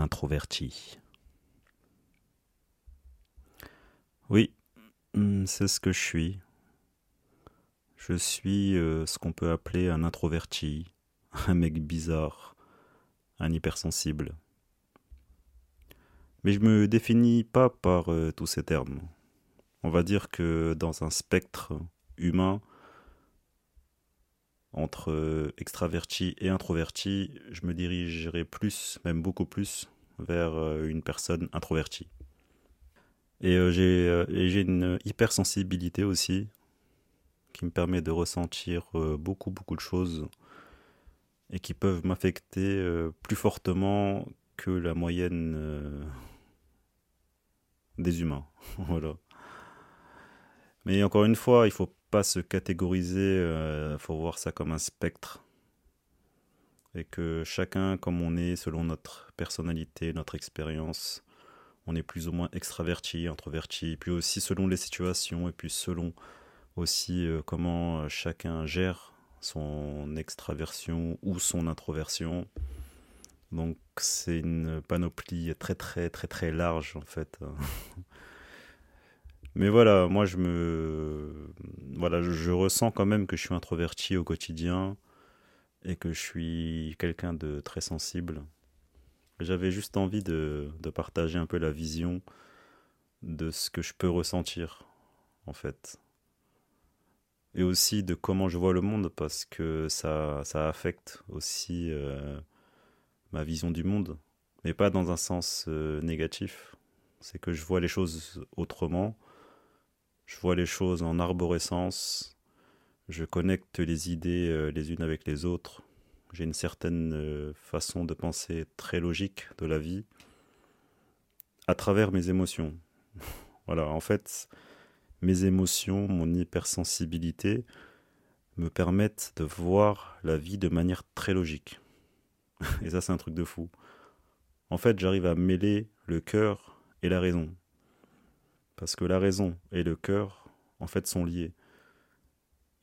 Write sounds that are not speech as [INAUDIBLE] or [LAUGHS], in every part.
Introverti. Oui, hmm, c'est ce que je suis. Je suis euh, ce qu'on peut appeler un introverti, [LAUGHS] un mec bizarre, un hypersensible. Mais je me définis pas par euh, tous ces termes. On va dire que dans un spectre humain, entre euh, extraverti et introverti, je me dirigerai plus, même beaucoup plus, vers euh, une personne introvertie. Et j'ai une hypersensibilité aussi, qui me permet de ressentir beaucoup, beaucoup de choses et qui peuvent m'affecter plus fortement que la moyenne des humains. [LAUGHS] voilà. Mais encore une fois, il faut pas se catégoriser, il euh, faut voir ça comme un spectre. Et que chacun, comme on est, selon notre personnalité, notre expérience, on est plus ou moins extraverti, introverti, puis aussi selon les situations, et puis selon aussi euh, comment chacun gère son extraversion ou son introversion. Donc c'est une panoplie très très très très large en fait. [LAUGHS] Mais voilà, moi je me voilà, je, ressens quand même que je suis introverti au quotidien et que je suis quelqu'un de très sensible. J'avais juste envie de, partager un peu la vision de ce que je peux ressentir en fait. Et aussi de comment je vois le monde parce que ça, ça affecte aussi euh, ma vision du monde, mais pas dans un sens euh, négatif. C'est que je vois les choses autrement, je vois les choses en arborescence, je connecte les idées euh, les unes avec les autres, j'ai une certaine euh, façon de penser très logique de la vie à travers mes émotions. [LAUGHS] voilà, en fait, mes émotions, mon hypersensibilité me permettent de voir la vie de manière très logique. [LAUGHS] Et ça, c'est un truc de fou. En fait, j'arrive à mêler le cœur et la raison. Parce que la raison et le cœur, en fait, sont liés.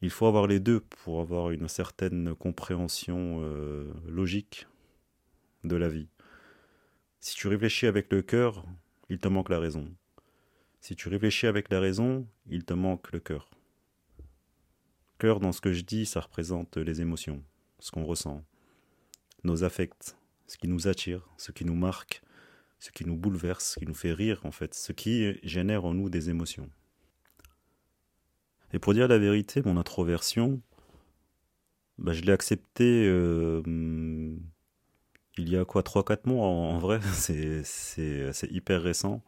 Il faut avoir les deux pour avoir une certaine compréhension euh, logique de la vie. Si tu réfléchis avec le cœur, il te manque la raison. Si tu réfléchis avec la raison, il te manque le cœur. Cœur, dans ce que je dis, ça représente les émotions, ce qu'on ressent nos affects, ce qui nous attire, ce qui nous marque, ce qui nous bouleverse, ce qui nous fait rire en fait, ce qui génère en nous des émotions. Et pour dire la vérité, mon introversion, bah, je l'ai accepté euh, il y a quoi 3-4 mois en, vrai, [LAUGHS] c'est hyper récent.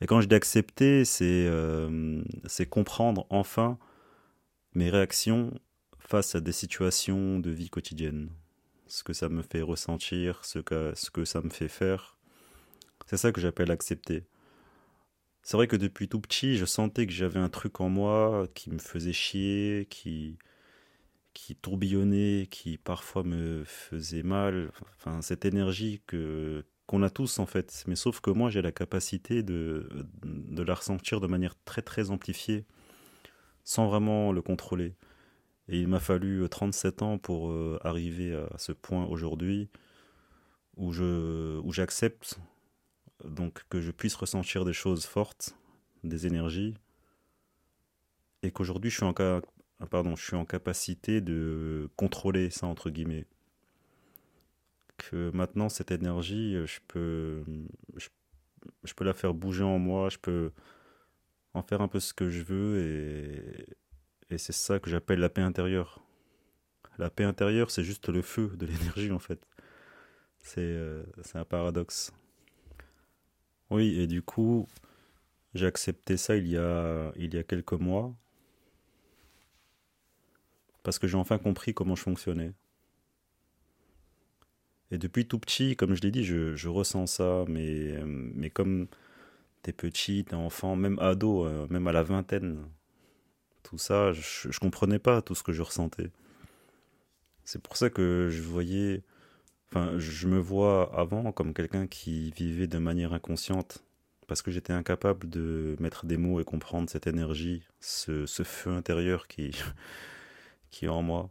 Et quand je l'ai accepté, euh, c'est comprendre enfin mes réactions face à des situations de vie quotidienne ce que ça me fait ressentir, ce que, ce que ça me fait faire. C'est ça que j'appelle accepter. C'est vrai que depuis tout petit, je sentais que j'avais un truc en moi qui me faisait chier, qui, qui tourbillonnait, qui parfois me faisait mal. Enfin, cette énergie que qu'on a tous en fait. Mais sauf que moi, j'ai la capacité de, de la ressentir de manière très très amplifiée, sans vraiment le contrôler. Et il m'a fallu 37 euh, ans pour euh, arriver à ce point aujourd'hui où je où j'accepte donc que je puisse ressentir des choses fortes, des énergies, et qu'aujourd'hui je suis en en capacité de contrôler ça entre guillemets. Que maintenant cette énergie, euh, je peux je peux la faire bouger en moi, je peux en faire un peu ce que je veux et, et c'est ça que j'appelle la paix intérieure. La paix intérieure, c'est juste le feu de l'énergie en fait. C'est euh, un paradoxe. Oui, et du coup, j'ai accepté ça il y, a, il y a quelques mois. parce que j'ai enfin compris comment je fonctionnais. Et depuis tout petit, comme je l'ai dit, je, ressens ça, mais, mais comme t'es petit, t'es enfant, même ado, euh, même à la vingtaine, tout ça, je, je comprenais pas tout ce que je ressentais. C'est pour ça que je voyais, je me vois avant comme quelqu'un qui vivait de manière inconsciente, parce que j'étais incapable de mettre des mots et comprendre cette énergie, ce, feu intérieur [LAUGHS] qui, est en moi.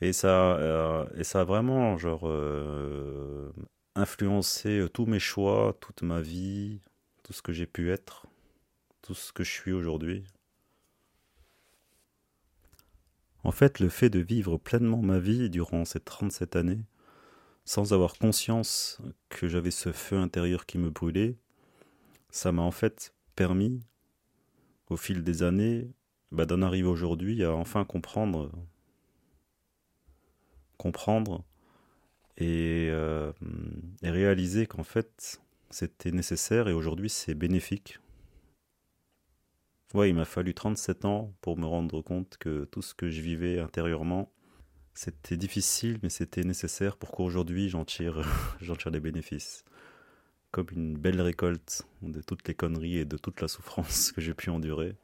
Et ça, euh, a vraiment euh, influencé tous mes choix, toute ma vie, tout ce que j'ai pu être, tout ce que je suis aujourd'hui. En fait, le fait de vivre pleinement ma vie durant ces 37 années, sans avoir conscience que j'avais ce feu intérieur qui me brûlait, ça m'a en fait permis, au fil des années, bah, d'en arriver aujourd'hui à enfin comprendre comprendre euh, et réaliser qu'en fait c'était nécessaire et aujourd'hui c'est bénéfique. Ouais, il m'a fallu 37 ans pour me rendre compte que tout ce que je vivais intérieurement, c'était difficile, mais c'était nécessaire pour qu'aujourd'hui j'en tire, [LAUGHS] j'en tire des bénéfices. Comme une belle récolte de toutes les conneries et de toute la souffrance que j'ai pu endurer.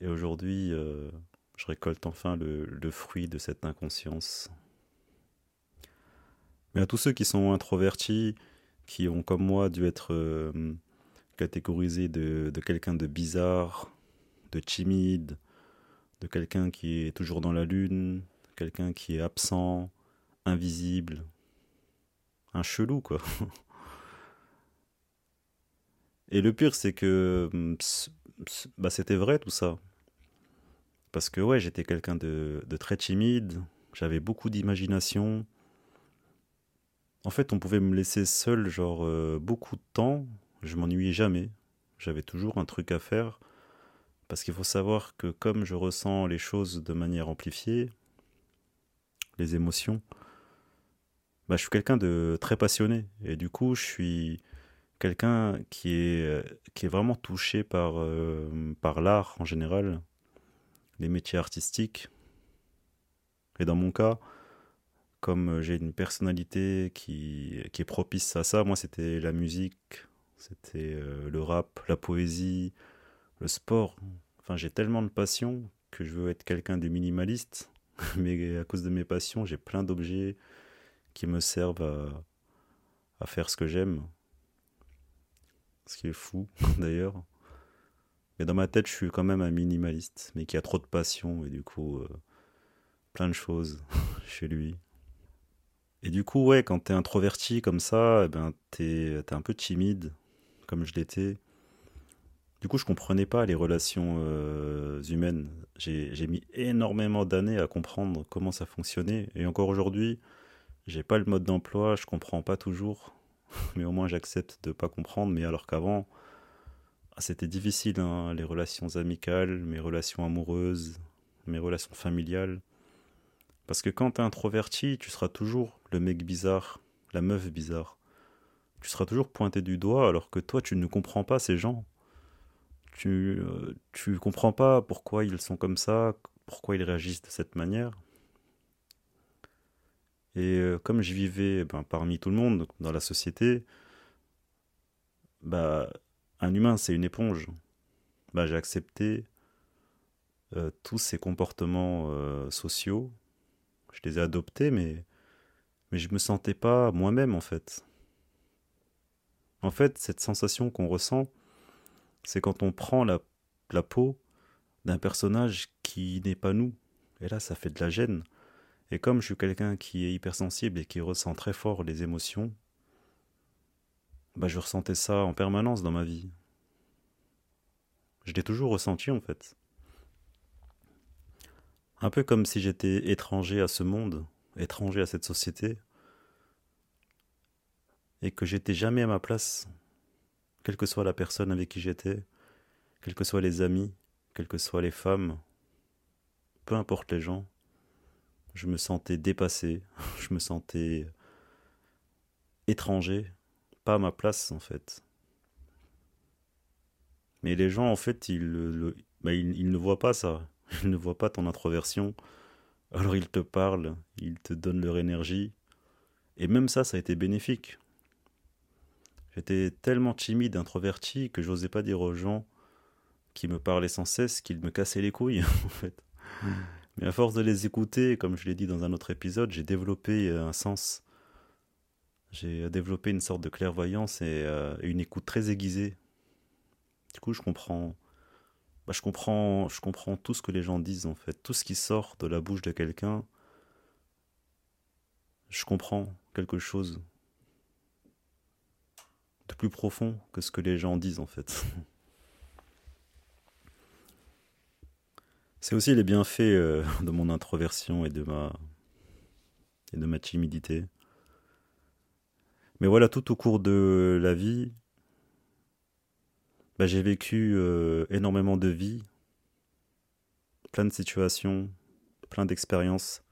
Et aujourd'hui, euh, je récolte enfin le, fruit de cette inconscience. Mais à tous ceux qui sont introvertis, qui ont comme moi dû être euh, catégorisés de, quelqu'un de bizarre, de timide, de quelqu'un qui est toujours dans la lune, quelqu'un qui est absent, invisible, un chelou quoi. [LAUGHS] Et le pire c'est que bah, c'était vrai tout ça. Parce que ouais, j'étais quelqu'un de, de, très timide, j'avais beaucoup d'imagination. En fait, on pouvait me laisser seul, genre, euh, beaucoup de temps, je m'ennuyais jamais. J'avais toujours un truc à faire. Parce qu'il faut savoir que comme je ressens les choses de manière amplifiée, les émotions, bah, je suis quelqu'un de très passionné. Et du coup, je suis quelqu'un qui est, est vraiment touché par, euh, par l'art en général les métiers artistiques. Et dans mon cas, comme j'ai une personnalité qui est propice à ça, moi c'était la musique, c'était euh, le rap, la poésie, le sport. Enfin, j'ai tellement de passion que je veux être quelqu'un de minimaliste, [LAUGHS] mais à cause de mes passions, j'ai plein d'objets qui me servent à, faire ce que j'aime. Ce qui est fou [LAUGHS] d'ailleurs. Mais dans ma tête, je suis quand même un minimaliste, mais qui a trop de passion et du coup, euh, plein de choses [LAUGHS] chez lui. Et du coup, ouais, quand t'es introverti comme ça, eh ben, t'es es un peu timide, comme je l'étais. Du coup, je comprenais pas les relations euh, humaines. J'ai mis énormément d'années à comprendre comment ça fonctionnait. Et encore aujourd'hui, j'ai pas le mode d'emploi, je comprends pas toujours. [LAUGHS] Mais au moins, j'accepte de pas comprendre. Mais alors qu'avant, ah, c'était difficile, hein, les relations amicales, mes relations amoureuses, mes relations familiales. Parce que quand t'es introverti, tu seras toujours le mec bizarre, la meuf bizarre. Tu seras toujours pointé du doigt alors que toi, tu ne comprends pas ces gens. Tu, euh, tu comprends pas pourquoi ils sont comme ça, pourquoi ils réagissent de cette manière. Et euh, comme je vivais ben, parmi tout le monde, dans la société, bah un humain, c'est une éponge. Bah, j'ai accepté euh, tous ces comportements euh, sociaux. Je les ai adoptés, mais, je me sentais pas moi-même, en fait. En fait, cette sensation qu'on ressent, c'est quand on prend la, peau d'un personnage qui n'est pas nous. Et là, ça fait de la gêne. Et comme je suis quelqu'un qui est hypersensible et qui ressent très fort les émotions, bah, je ressentais ça en permanence dans ma vie. Je l'ai toujours ressenti en fait. Un peu comme si j'étais étranger à ce monde, étranger à cette société, et que j'étais jamais à ma place, quelle que soit la personne avec qui j'étais, quels que soient les amis, quelles que soient les femmes, peu importe les gens, je me sentais dépassé, [LAUGHS] je me sentais étranger, pas à ma place en fait. Mais les gens, en fait, ils le, bah, ils, ne voient pas ça. [LAUGHS] Ils ne voient pas ton introversion. Alors ils te parlent, ils te donnent leur énergie. Et même ça, ça a été bénéfique. J'étais tellement timide, introverti, que j'osais pas dire aux gens qui me parlaient sans cesse qu'ils me cassaient les couilles, [LAUGHS] en fait. Mais à force de les écouter, comme je l'ai dit dans un autre épisode, j'ai développé euh, un sens. J'ai développé une sorte de clairvoyance et, euh, une écoute très aiguisée. Du coup, je comprends, bah, je comprends, je comprends tout ce que les gens disent en fait, tout ce qui sort de la bouche de quelqu'un. Je comprends quelque chose plus profond que ce que les gens disent en fait. [LAUGHS] C'est aussi les bienfaits euh, de mon introversion et de ma et de ma timidité. Mais voilà, tout au cours de la vie, bah, j'ai vécu euh, énormément de vie, plein de situations, plein d'expériences.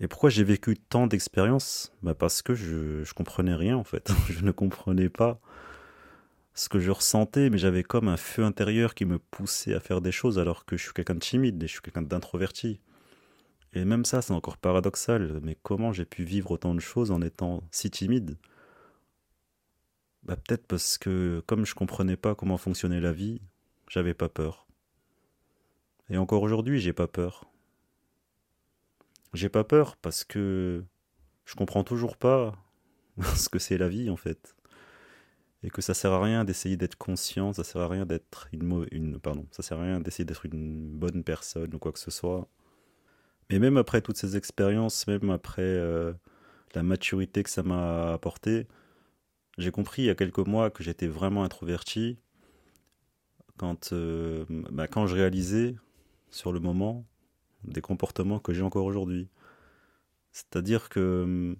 Et pourquoi j'ai vécu tant d'expériences? Bah Parce que je, je comprenais rien en fait. [LAUGHS] je ne comprenais pas ce que je ressentais, mais j'avais comme un feu intérieur qui me poussait à faire des choses alors que je suis quelqu'un de timide et je suis quelqu'un d'introverti. Et même ça, c'est encore paradoxal, mais comment j'ai pu vivre autant de choses en étant si timide? Bah, Peut-être parce que comme je comprenais pas comment fonctionnait la vie, j'avais pas peur. Et encore aujourd'hui, j'ai pas peur. J'ai pas peur parce que je comprends toujours pas [LAUGHS] ce que c'est la vie en fait et que ça sert à rien d'essayer d'être conscient, ça sert à rien d'être une, pardon, ça sert à rien d'essayer d'être une bonne personne ou quoi que ce soit. Mais même après toutes ces expériences, même après euh, la maturité que ça m'a apporté, j'ai compris il y a quelques mois que j'étais vraiment introverti quand, euh, bah, quand je réalisais sur le moment des comportements que j'ai encore aujourd'hui. C'est-à-dire que hum,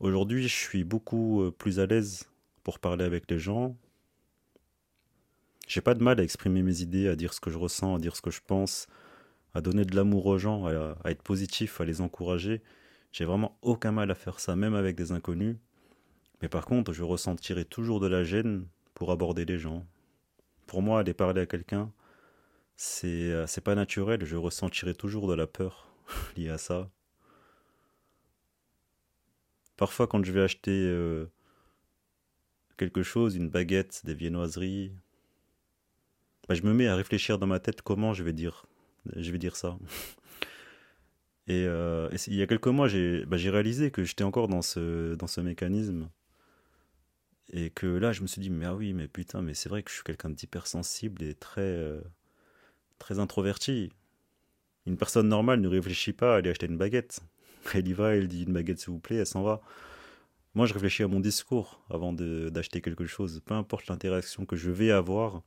aujourd'hui, je suis beaucoup euh, plus à l'aise pour parler avec les gens. J'ai pas de mal à exprimer mes idées, à dire ce que je ressens, à dire ce que je pense, à donner de l'amour aux gens, à, être positif, à les encourager. J'ai vraiment aucun mal à faire ça, même avec des inconnus. Mais par contre, je ressentirai toujours de la gêne pour aborder les gens. Pour moi, aller parler à quelqu'un, c'est euh, c'est pas naturel. Je ressentirai toujours de la peur [LAUGHS] liée à ça. Parfois, quand je vais acheter euh, quelque chose, une baguette, des viennoiseries, bah, je me mets à réfléchir dans ma tête comment je vais dire, ça. [LAUGHS] Et, euh, il y a quelques mois, j'ai bah, réalisé que j'étais encore dans ce, mécanisme. Et que là, je me suis dit, mais ah oui, mais putain, mais c'est vrai que je suis quelqu'un d'hypersensible et très, très introverti. Une personne normale ne réfléchit pas à aller acheter une baguette. Elle y va, elle dit une baguette s'il vous plaît, elle s'en va. Moi, je réfléchis à mon discours avant d'acheter quelque chose. Peu importe l'interaction que je vais avoir,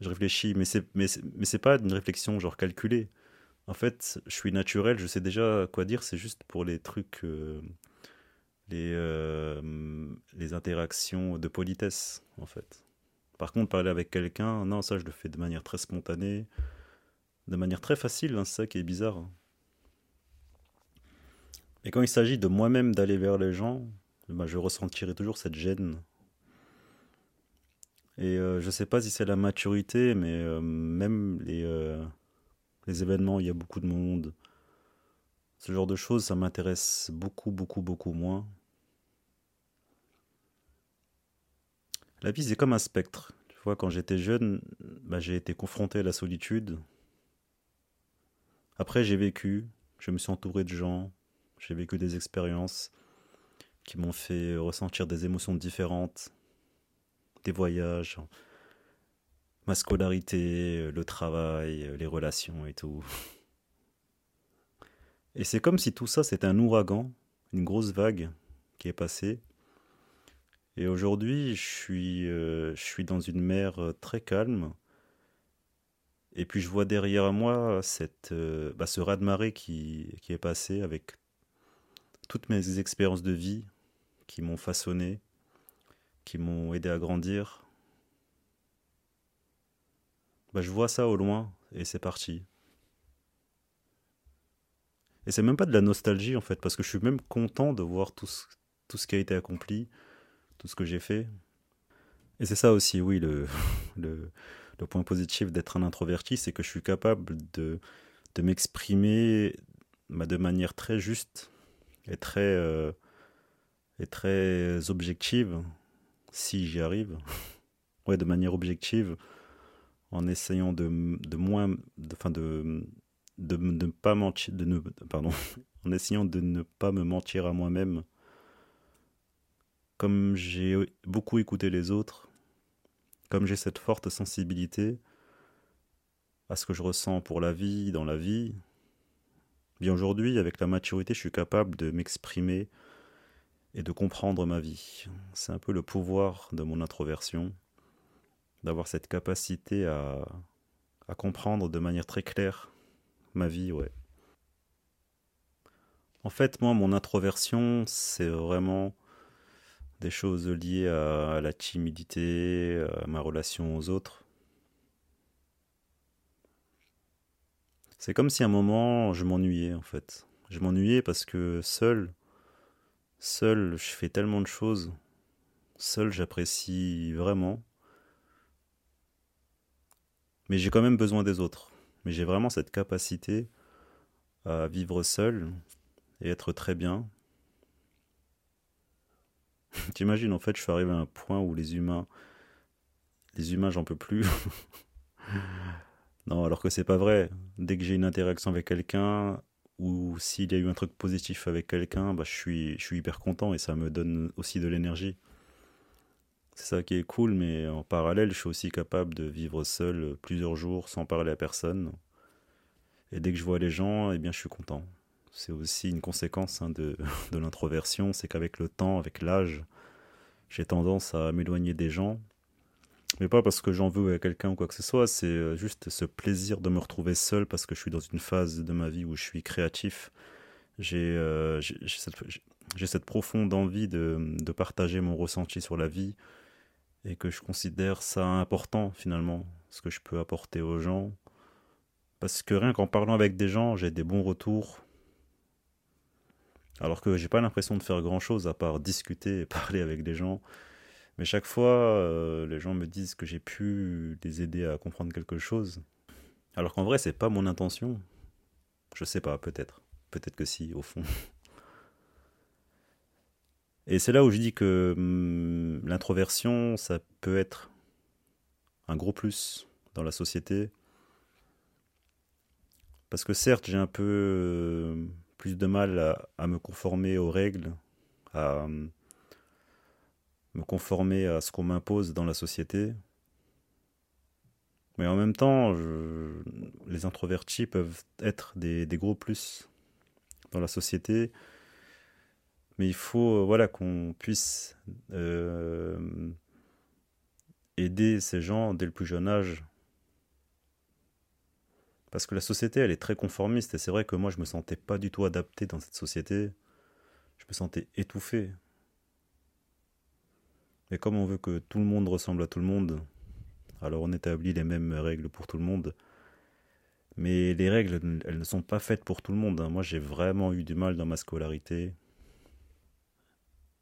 je réfléchis. Mais c'est mais, mais pas une réflexion genre calculée. En fait, je suis naturel, je sais déjà quoi dire. C'est juste pour les trucs, euh, les, euh, les interactions de politesse, en fait. Par contre, parler avec quelqu'un, non, ça, je le fais de manière très spontanée, de manière très facile. Hein, c'est ça qui est bizarre. Et quand il s'agit de moi-même d'aller vers les gens, bah, je ressentirai toujours cette gêne. Et euh, je ne sais pas si c'est la maturité, mais euh, même les, euh, les événements où il y a beaucoup de monde, ce genre de choses, ça m'intéresse beaucoup, beaucoup, beaucoup moins. La vie, c'est comme un spectre. Tu vois, quand j'étais jeune, bah, j'ai été confronté à la solitude. Après, j'ai vécu, je me suis entouré de gens, j'ai vécu des expériences qui m'ont fait ressentir des émotions différentes, des voyages, ma scolarité, le travail, les relations et tout. Et c'est comme si tout ça c'était un ouragan, une grosse vague qui est passée. Et aujourd'hui, je suis, euh, je suis dans une mer euh, très calme. Et puis je vois derrière moi cette, euh, bah, ce raz-de-marée qui, est passé avec toutes mes expériences de vie qui m'ont façonné, qui m'ont aidé à grandir, bah, je vois ça au loin et c'est parti. Et c'est même pas de la nostalgie en fait, parce que je suis même content de voir tout ce qui a été accompli, tout ce que j'ai fait. Et c'est ça aussi, oui, [LAUGHS] le, le, point positif d'être un introverti, c'est que je suis capable de, de m'exprimer bah, de manière très juste et très, euh, et très objective, si j'y arrive. [LAUGHS] ouais, de manière objective, en essayant de, de moins, de, enfin de, de, ne pas mentir, de ne, pardon, [LAUGHS] en essayant de ne pas me mentir à moi-même. Comme j'ai beaucoup écouté les autres, comme j'ai cette forte sensibilité à ce que je ressens pour la vie, dans la vie, bien aujourd'hui, avec la maturité, je suis capable de m'exprimer et de comprendre ma vie. C'est un peu le pouvoir de mon introversion, d'avoir cette capacité à, comprendre de manière très claire ma vie, ouais. En fait, moi, mon introversion, c'est vraiment des choses liées à la timidité, à ma relation aux autres. C'est comme si à un moment je m'ennuyais en fait. Je m'ennuyais parce que seul, seul, je fais tellement de choses. Seul, j'apprécie vraiment. Mais j'ai quand même besoin des autres. Mais j'ai vraiment cette capacité à vivre seul et être très bien T'imagines, en fait, je suis arrivé à un point où les humains, les humains, j'en peux plus. [LAUGHS] non, alors que c'est pas vrai. Dès que j'ai une interaction avec quelqu'un, ou s'il y a eu un truc positif avec quelqu'un, bah, je, suis, hyper content et ça me donne aussi de l'énergie. C'est ça qui est cool, mais en parallèle, je suis aussi capable de vivre seul plusieurs jours sans parler à personne. Et dès que je vois les gens, eh bien, je suis content c'est aussi une conséquence hein, [LAUGHS] de, l'introversion, c'est qu'avec le temps, avec l'âge, j'ai tendance à m'éloigner des gens. Mais pas parce que j'en veux à quelqu'un ou quoi que ce soit, c'est euh, juste ce plaisir de me retrouver seul parce que je suis dans une phase de ma vie où je suis créatif. J'ai euh, cette, cette, profonde envie de, de, partager mon ressenti sur la vie et que je considère ça important finalement, ce que je peux apporter aux gens. Parce que rien qu'en parlant avec des gens, j'ai des bons retours, alors que j'ai pas l'impression de faire grand chose à part discuter et [LAUGHS] parler avec des gens. Mais chaque fois, euh, les gens me disent que j'ai pu les aider à comprendre quelque chose. Alors qu'en vrai, c'est pas mon intention. Je sais pas, peut-être. Peut-être que si, au fond. [LAUGHS] Et c'est là où je dis que hum, l'introversion, ça peut être un gros plus dans la société. Parce que certes, j'ai un peu euh, plus de mal à, me conformer aux règles, à me conformer à ce qu'on m'impose dans la société. Mais en même temps, les introvertis peuvent être des, gros plus dans la société. Mais il faut voilà, qu'on puisse euh, aider ces gens dès le plus jeune âge parce que la société, elle est très conformiste, et c'est vrai que moi, je me sentais pas du tout adapté dans cette société. Je me sentais étouffé. Et comme on veut que tout le monde ressemble à tout le monde, alors on établit les mêmes règles pour tout le monde. Mais les règles, elles ne sont pas faites pour tout le monde. Hein. Moi, j'ai vraiment eu du mal dans ma scolarité.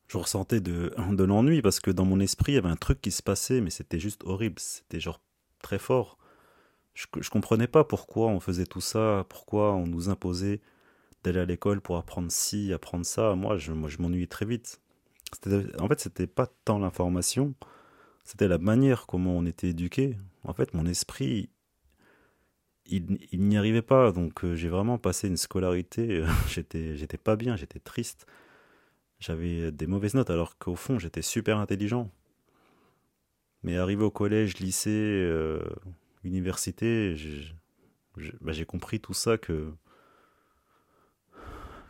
Je ressentais de, de l'ennui parce que dans mon esprit, il y avait un truc qui se passait, mais c'était juste horrible. C'était genre très fort je, je comprenais pas pourquoi on faisait tout ça, pourquoi on nous imposait d'aller à l'école pour apprendre ci, apprendre ça. Moi, je, moi, je m'ennuyais très vite. En fait, c'était pas tant l'information, c'était la manière comment on était éduqué. En fait, mon esprit, il, n'y arrivait pas. Donc, euh, j'ai vraiment passé une scolarité. [LAUGHS] j'étais, j'étais pas bien, j'étais triste. J'avais des mauvaises notes, alors qu'au fond, j'étais super intelligent. Mais arrivé au collège, lycée, euh, université, bah, j'ai compris tout ça que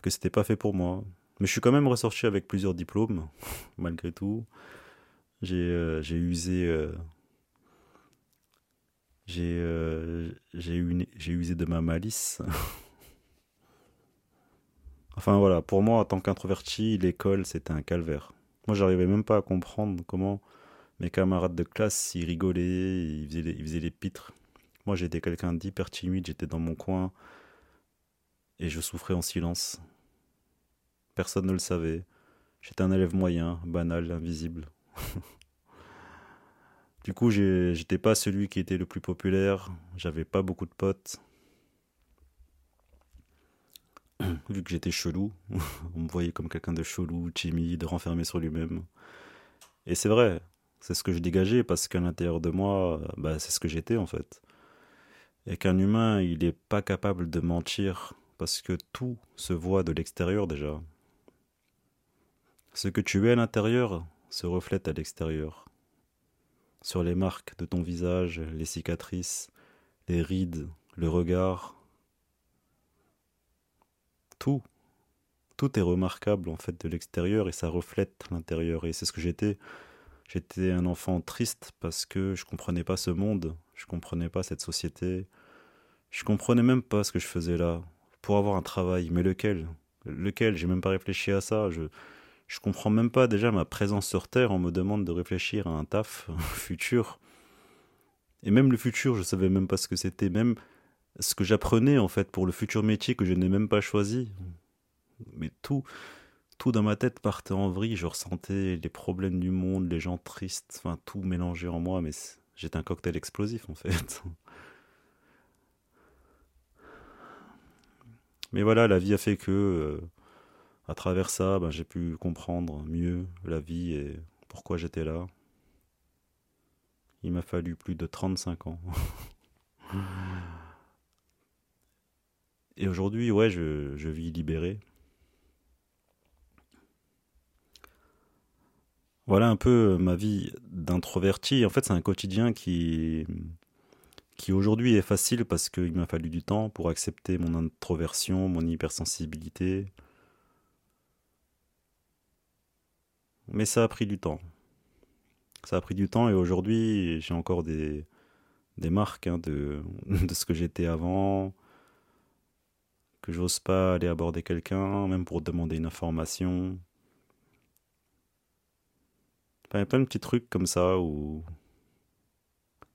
que c'était pas fait pour moi. Mais je suis quand même ressorti avec plusieurs diplômes, [LAUGHS] malgré tout. J'ai euh, usé euh, euh, j'ai usé de ma malice. [LAUGHS] enfin voilà, pour moi en tant qu'introverti, l'école c'était un calvaire. Moi j'arrivais même pas à comprendre comment mes camarades de classe, ils rigolaient, ils faisaient les, pitres. Moi, j'étais quelqu'un d'hyper timide, j'étais dans mon coin et je souffrais en silence. Personne ne le savait. J'étais un élève moyen, banal, invisible. [LAUGHS] Du coup, j'étais pas celui qui était le plus populaire, j'avais pas beaucoup de potes. [CLEARS THROAT] Vu que j'étais chelou, [LAUGHS] on me voyait comme quelqu'un de chelou, timide, renfermé sur lui-même. Et c'est vrai, c'est ce que je dégageais parce qu'à l'intérieur de moi, bah, c'est ce que j'étais en fait. Et qu'un humain, il n'est pas capable de mentir parce que tout se voit de l'extérieur déjà. Ce que tu es à l'intérieur se reflète à l'extérieur. Sur les marques de ton visage, les cicatrices, les rides, le regard. Tout. Tout est remarquable en fait de l'extérieur et ça reflète l'intérieur. Et c'est ce que j'étais. J'étais un enfant triste parce que je comprenais pas ce monde, je comprenais pas cette société, je comprenais même pas ce que je faisais là pour avoir un travail, mais lequel? Lequel? J'ai même pas réfléchi à ça. Je je comprends même pas déjà ma présence sur Terre. On me demande de réfléchir à un taf [LAUGHS] futur. Et même le futur, je savais même pas ce que c'était. Même ce que j'apprenais en fait pour le futur métier que je n'ai même pas choisi. Mais tout, tout dans ma tête partait en vrille. Je ressentais les problèmes du monde, les gens tristes, enfin tout mélangé en moi. Mais j'étais un cocktail explosif en fait. [LAUGHS] Mais voilà, la vie a fait que, euh, à travers ça, ben, j'ai pu comprendre mieux la vie et pourquoi j'étais là. Il m'a fallu plus de 35 ans. [LAUGHS] et aujourd'hui, ouais, je, je vis libéré. Voilà un peu ma vie d'introverti. En fait, c'est un quotidien qui, qui aujourd'hui est facile parce qu'il m'a fallu du temps pour accepter mon introversion, mon hypersensibilité. Mais ça a pris du temps. Ça a pris du temps et aujourd'hui j'ai encore des, des marques hein, de, [LAUGHS] de ce que j'étais avant, que j'ose pas aller aborder quelqu'un, même pour demander une information. A plein de petits trucs comme ça où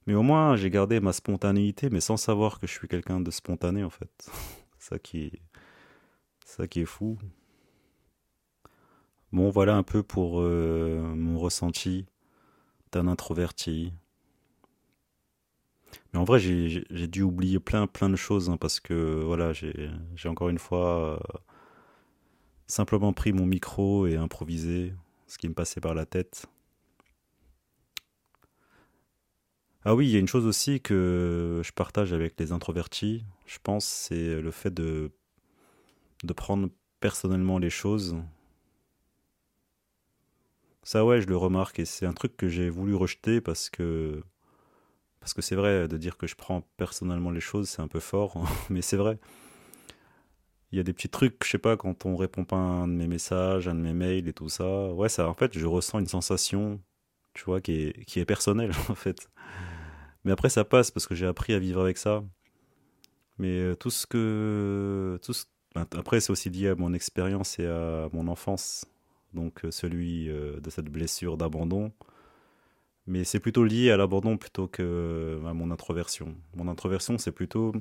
mais au moins, j'ai gardé ma spontanéité, mais sans savoir que je suis quelqu'un de spontané, en fait. [LAUGHS] ça qui est, ça qui est fou. Bon, voilà un peu pour euh, mon ressenti d'un introverti. Mais en vrai, j'ai dû oublier plein, plein de choses, hein, parce que, voilà, j'ai encore une fois euh, simplement pris mon micro et improvisé ce qui me passait par la tête. Ah oui, il y a une chose aussi que je partage avec les introvertis, je pense, c'est le fait de, de prendre personnellement les choses. Ça ouais, je le remarque et c'est un truc que j'ai voulu rejeter parce que parce que c'est vrai de dire que je prends personnellement les choses, c'est un peu fort, [LAUGHS] mais c'est vrai. Il y a des petits trucs, je sais pas, quand on répond pas à un de mes messages, un de mes mails et tout ça. Ouais, ça, en fait, je ressens une sensation, tu vois, qui est, qui est personnelle, [LAUGHS] en fait. Mais après, ça passe parce que j'ai appris à vivre avec ça. Mais euh, tout ce que. Tout ben, Après, c'est aussi lié à mon expérience et à mon enfance. Donc, euh, celui euh, de cette blessure d'abandon. Mais c'est plutôt lié à l'abandon plutôt que à mon introversion. Mon introversion, c'est plutôt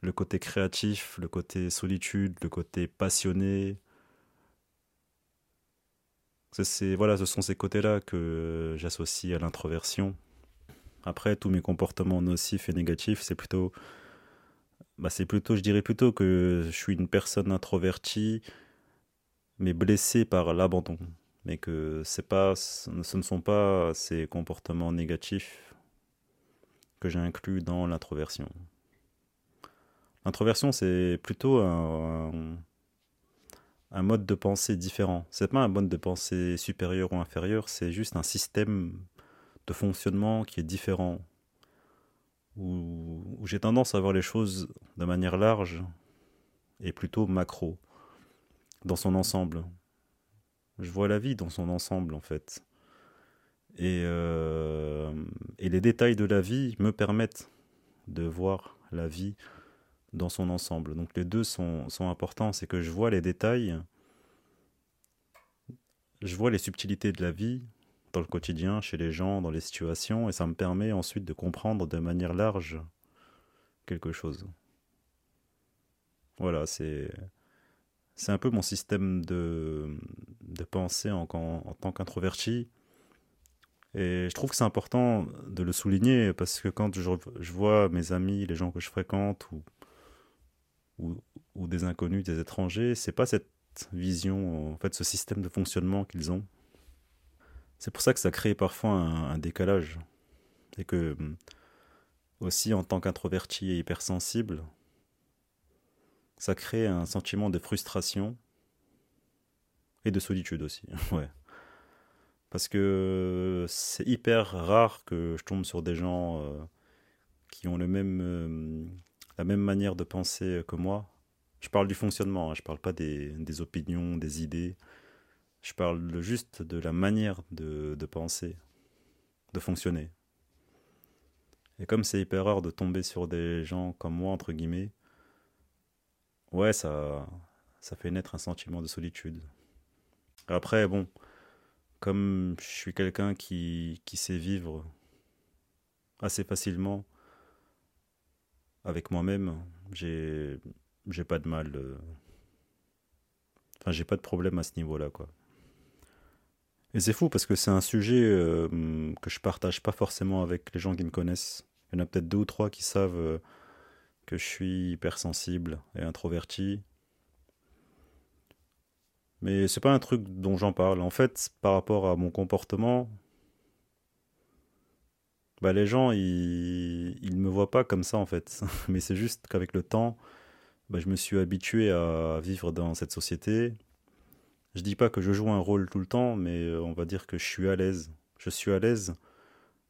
le côté créatif, le côté solitude, le côté passionné. C'est, voilà, ce sont ces côtés-là que j'associe à l'introversion. Après, tous mes comportements nocifs et négatifs, c'est plutôt, bah, je dirais plutôt que je suis une personne introvertie, mais blessée par l'abandon, mais que ce ne sont pas ces comportements négatifs que j'inclus dans l'introversion. L'introversion, c'est plutôt un, mode de pensée différent. C'est pas un mode de pensée supérieur ou inférieur, c'est juste un système de fonctionnement qui est différent, où, j'ai tendance à voir les choses de manière large et plutôt macro, dans son ensemble. Je vois la vie dans son ensemble en fait. Et, euh, et les détails de la vie me permettent de voir la vie dans son ensemble. Donc les deux sont, sont importants, c'est que je vois les détails, je vois les subtilités de la vie, dans le quotidien, chez les gens, dans les situations, et ça me permet ensuite de comprendre de manière large quelque chose. Voilà, c'est c'est un peu mon système de, de pensée en, tant qu'introverti. Et je trouve que c'est important de le souligner parce que quand je, je, vois mes amis, les gens que je fréquente ou, ou, ou des inconnus, des étrangers, c'est pas cette vision, en fait, ce système de fonctionnement qu'ils ont. C'est pour ça que ça crée parfois un, décalage. Et que aussi en tant qu'introverti et hypersensible, ça crée un sentiment de frustration et de solitude aussi. [LAUGHS] ouais. Parce que c'est hyper rare que je tombe sur des gens euh, qui ont le même, euh, la même manière de penser que moi. Je parle du fonctionnement, hein, je parle pas des, opinions, des idées. Je parle juste de la manière de, de penser, de fonctionner. Et comme c'est hyper rare de tomber sur des gens comme moi, entre guillemets, ouais, ça, ça fait naître un sentiment de solitude. Après, bon, comme je suis quelqu'un qui, qui sait vivre assez facilement avec moi-même, j'ai, j'ai pas de mal. Euh, enfin, j'ai pas de problème à ce niveau-là, quoi. Et c'est fou parce que c'est un sujet euh, que je partage pas forcément avec les gens qui me connaissent. Il y en a peut-être deux ou trois qui savent euh, que je suis hypersensible et introverti. Mais c'est pas un truc dont j'en parle. En fait, par rapport à mon comportement, bah les gens ils ils me voient pas comme ça en fait. [LAUGHS] Mais c'est juste qu'avec le temps, bah, je me suis habitué à vivre dans cette société je dis pas que je joue un rôle tout le temps, mais euh, on va dire que je suis à l'aise. Je suis à l'aise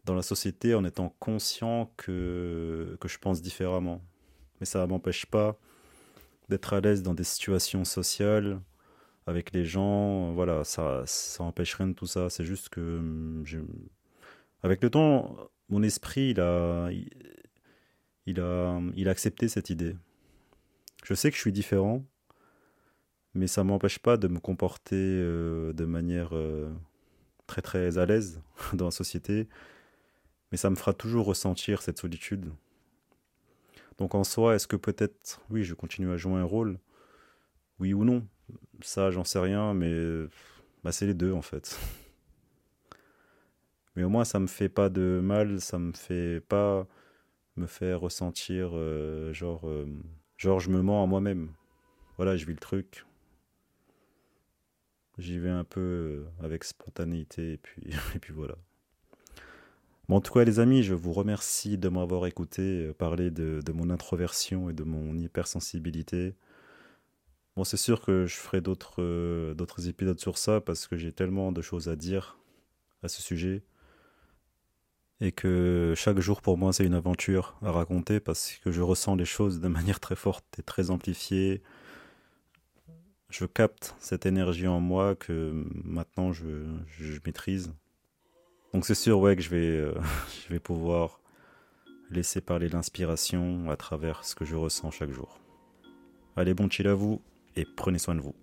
dans la société en étant conscient que, que je pense différemment. Mais ça ne m'empêche pas d'être à l'aise dans des situations sociales avec les gens. Voilà, ça, ça empêche rien de tout ça. C'est juste que hum, avec le temps, mon esprit, il a, accepté cette idée. Je sais que je suis différent, mais ça m'empêche pas de me comporter euh, de manière euh, très très à l'aise [LAUGHS] dans la société, mais ça me fera toujours ressentir cette solitude. Donc en soi, est-ce que peut-être, oui, je continue à jouer un rôle? Oui ou non? Ça, j'en sais rien, mais bah, c'est les deux en fait. [LAUGHS] Mais au moins, ça me fait pas de mal, ça me fait pas me faire ressentir euh, genre, genre je me mens à moi-même. Voilà, je vis le truc, J'y vais un peu euh, avec spontanéité et puis, [LAUGHS] et puis voilà. Bon, en tout cas, les amis, je vous remercie de m'avoir écouté euh, parler de, mon introversion et de mon hypersensibilité. Bon, c'est sûr que je ferai euh, d'autres épisodes sur ça parce que j'ai tellement de choses à dire à ce sujet et que chaque jour pour moi c'est une aventure à raconter parce que je ressens les choses de [LAUGHS] manière très forte et très amplifiée je capte cette énergie en moi que maintenant je, je maîtrise. Donc c'est sûr ouais que je vais, euh, [LAUGHS] je vais pouvoir laisser parler l'inspiration à travers ce que je ressens chaque jour. Allez bon chill à vous et prenez soin de vous.